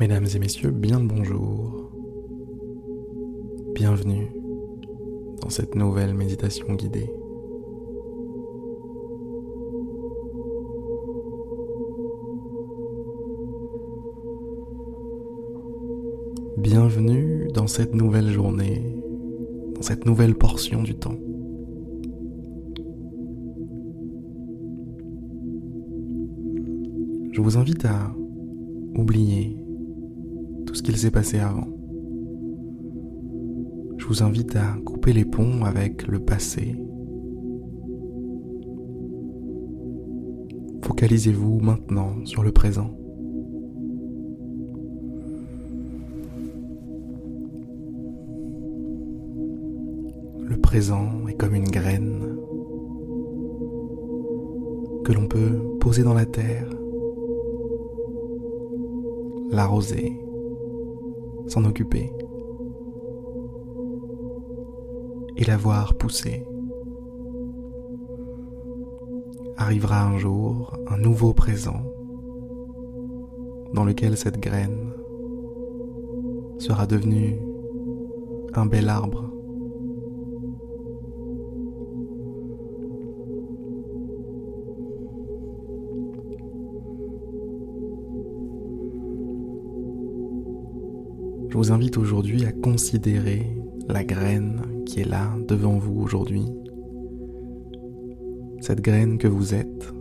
Mesdames et messieurs, bien bonjour. Bienvenue dans cette nouvelle méditation guidée. Bienvenue dans cette nouvelle journée, dans cette nouvelle portion du temps. Je vous invite à oublier tout ce qu'il s'est passé avant. Je vous invite à couper les ponts avec le passé. Focalisez-vous maintenant sur le présent. Le présent est comme une graine que l'on peut poser dans la terre, l'arroser, s'en occuper et la voir pousser. Arrivera un jour un nouveau présent dans lequel cette graine sera devenue un bel arbre Je vous invite aujourd'hui à considérer la graine qui est là devant vous aujourd'hui. Cette graine que vous êtes,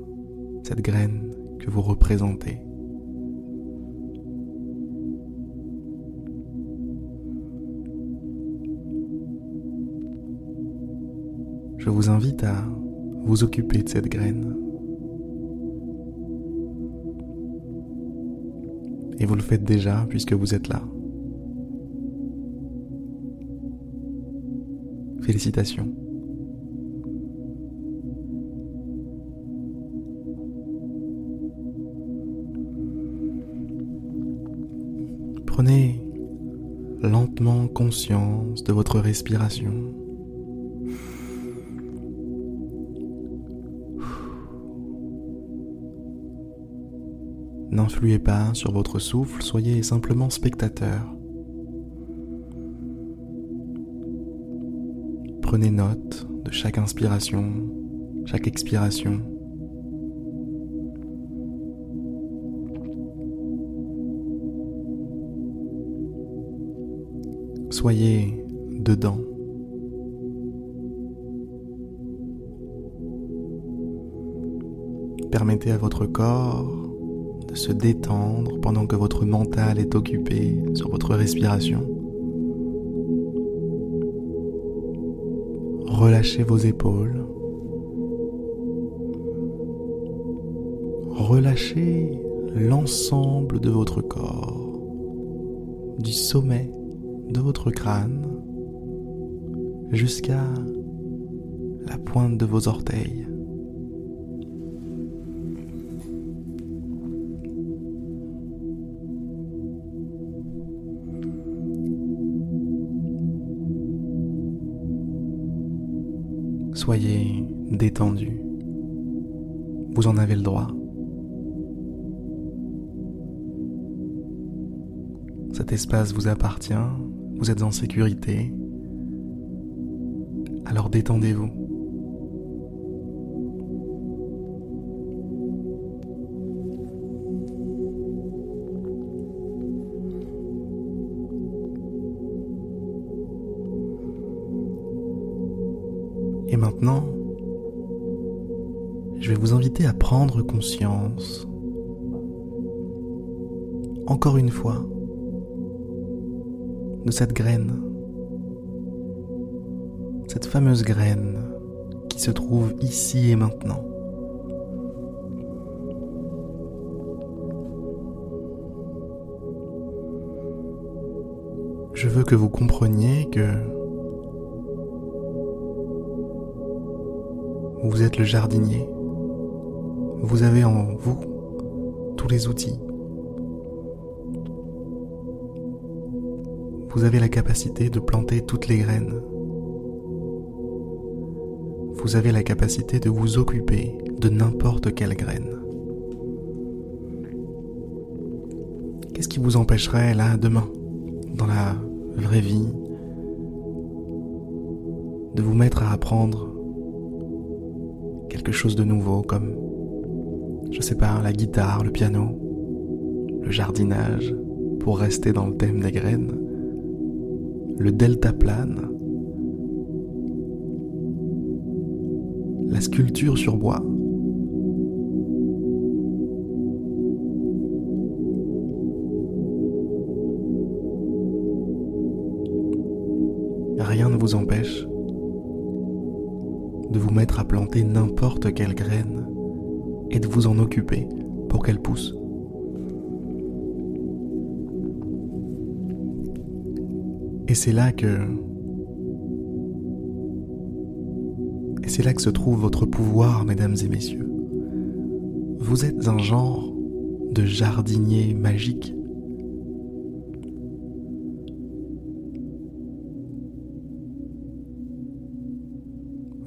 cette graine que vous représentez. Je vous invite à vous occuper de cette graine. Et vous le faites déjà puisque vous êtes là. Félicitations. Prenez lentement conscience de votre respiration. N'influez pas sur votre souffle, soyez simplement spectateur. Prenez note de chaque inspiration, chaque expiration. Soyez dedans. Permettez à votre corps de se détendre pendant que votre mental est occupé sur votre respiration. Relâchez vos épaules. Relâchez l'ensemble de votre corps, du sommet de votre crâne jusqu'à la pointe de vos orteils. Soyez détendu. Vous en avez le droit. Cet espace vous appartient, vous êtes en sécurité. Alors détendez-vous. Maintenant, je vais vous inviter à prendre conscience, encore une fois, de cette graine, cette fameuse graine qui se trouve ici et maintenant. Je veux que vous compreniez que Vous êtes le jardinier. Vous avez en vous tous les outils. Vous avez la capacité de planter toutes les graines. Vous avez la capacité de vous occuper de n'importe quelle graine. Qu'est-ce qui vous empêcherait là demain, dans la vraie vie, de vous mettre à apprendre chose de nouveau comme, je sais pas, la guitare, le piano, le jardinage, pour rester dans le thème des graines, le deltaplane, la sculpture sur bois. Rien ne vous empêche de vous mettre à planter n'importe quelle graine et de vous en occuper pour qu'elle pousse. Et c'est là que Et c'est là que se trouve votre pouvoir, mesdames et messieurs. Vous êtes un genre de jardinier magique.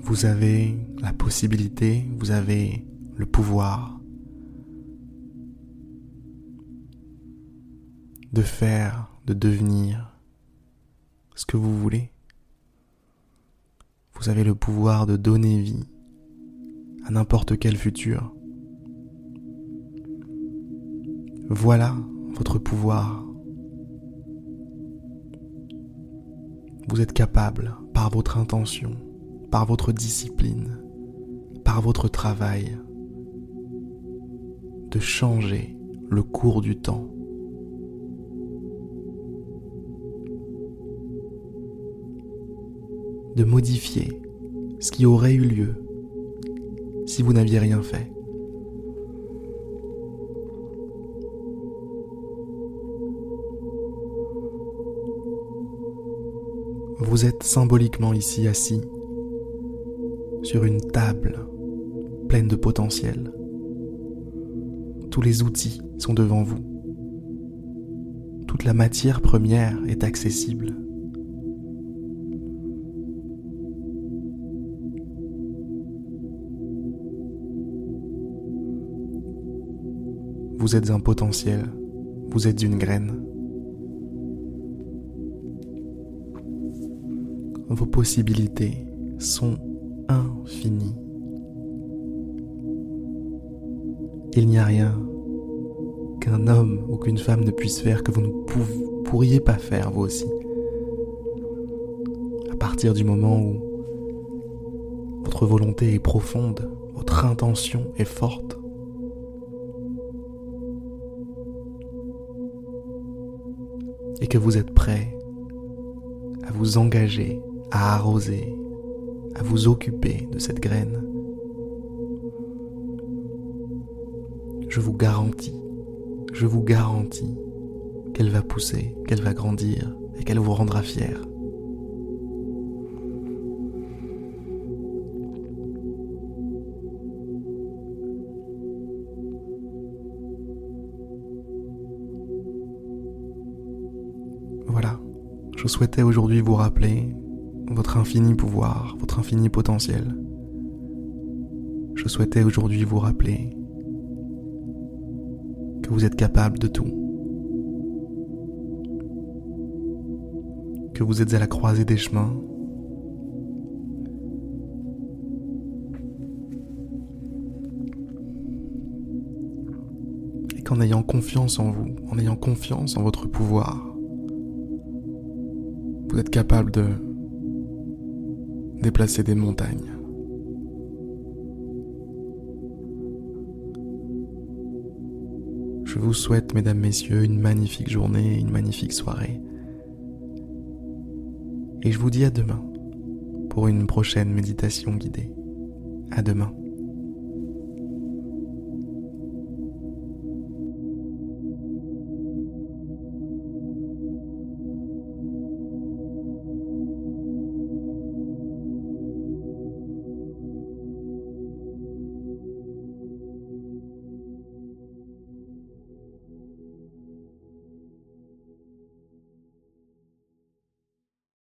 Vous avez la possibilité, vous avez le pouvoir de faire, de devenir ce que vous voulez. Vous avez le pouvoir de donner vie à n'importe quel futur. Voilà votre pouvoir. Vous êtes capable, par votre intention, par votre discipline, par votre travail, de changer le cours du temps. de modifier ce qui aurait eu lieu si vous n'aviez rien fait. Vous êtes symboliquement ici assis sur une table pleine de potentiel. Tous les outils sont devant vous. Toute la matière première est accessible. Vous êtes un potentiel, vous êtes une graine. Vos possibilités sont infinies. Il n'y a rien qu'un homme ou qu'une femme ne puisse faire que vous ne pourriez pas faire vous aussi. À partir du moment où votre volonté est profonde, votre intention est forte, et que vous êtes prêt à vous engager, à arroser, à vous occuper de cette graine, je vous garantis, je vous garantis qu'elle va pousser, qu'elle va grandir et qu'elle vous rendra fier. Voilà, je souhaitais aujourd'hui vous rappeler votre infini pouvoir, votre infini potentiel. Je souhaitais aujourd'hui vous rappeler que vous êtes capable de tout. Que vous êtes à la croisée des chemins. Et qu'en ayant confiance en vous, en ayant confiance en votre pouvoir, vous êtes capable de déplacer des montagnes. Je vous souhaite, mesdames, messieurs, une magnifique journée, une magnifique soirée. Et je vous dis à demain pour une prochaine méditation guidée. À demain.